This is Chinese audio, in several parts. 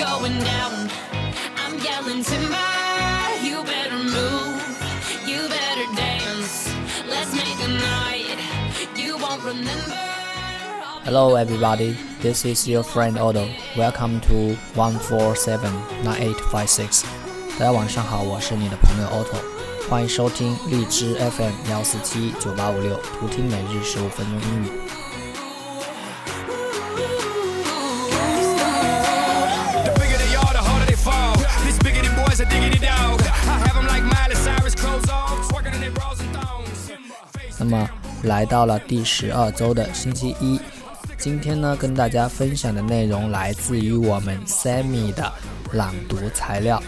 going down. I'm yelling timber. You better move. You better dance. Let's make a night you won't remember. Hello, everybody. This is your friend Odo. Welcome to one four seven nine eight five six. 大家晚上好，我是你的朋友 Otto，欢迎收听荔枝 FM 幺四七九八五六，图听每日十五分钟英语。 那么来到了第十二周的星期一，今天呢跟大家分享的内容来自于我们 Sammy 的朗读材料。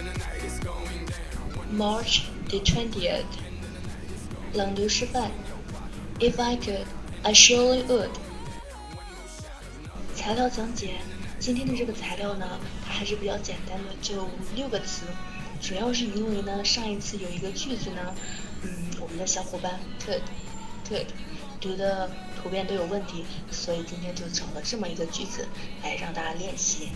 March the 20th. 朗读示范。If I could, I surely would. 材料讲解。今天的这个材料呢，它还是比较简单的，就六个词。主要是因为呢，上一次有一个句子呢，嗯，我们的小伙伴 could 对读的图片都有问题，所以今天就找了这么一个句子来让大家练习。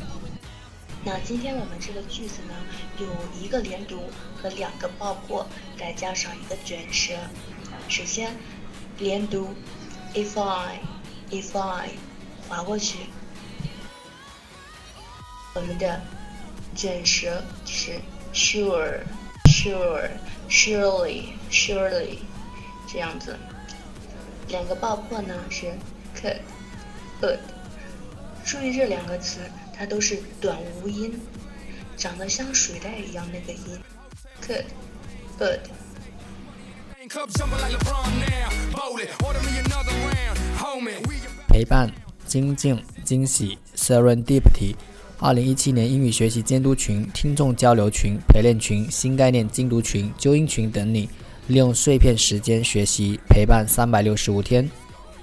那今天我们这个句子呢，有一个连读和两个爆破，再加上一个卷舌。首先，连读，if I，if I，划过去。我们的卷舌是 sure，sure，surely，surely，这样子。两个爆破呢是 could would 注意这两个词它都是短无音长得像水袋一样那个音 could would 陪伴精进惊喜 serendipity 二零一七年英语学习监督群听众交流群陪练群新概念精读群纠音群等你。利用碎片时间学习，陪伴三百六十五天。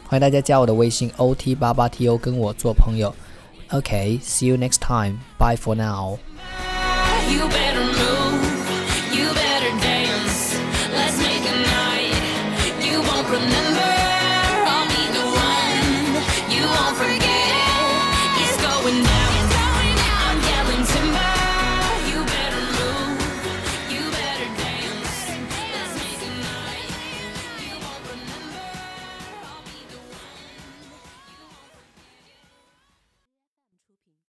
欢迎大家加我的微信 o t 八八 t o 跟我做朋友。OK，see、you next time. Bye for now. You better dance. Let's make a night. You won't remember.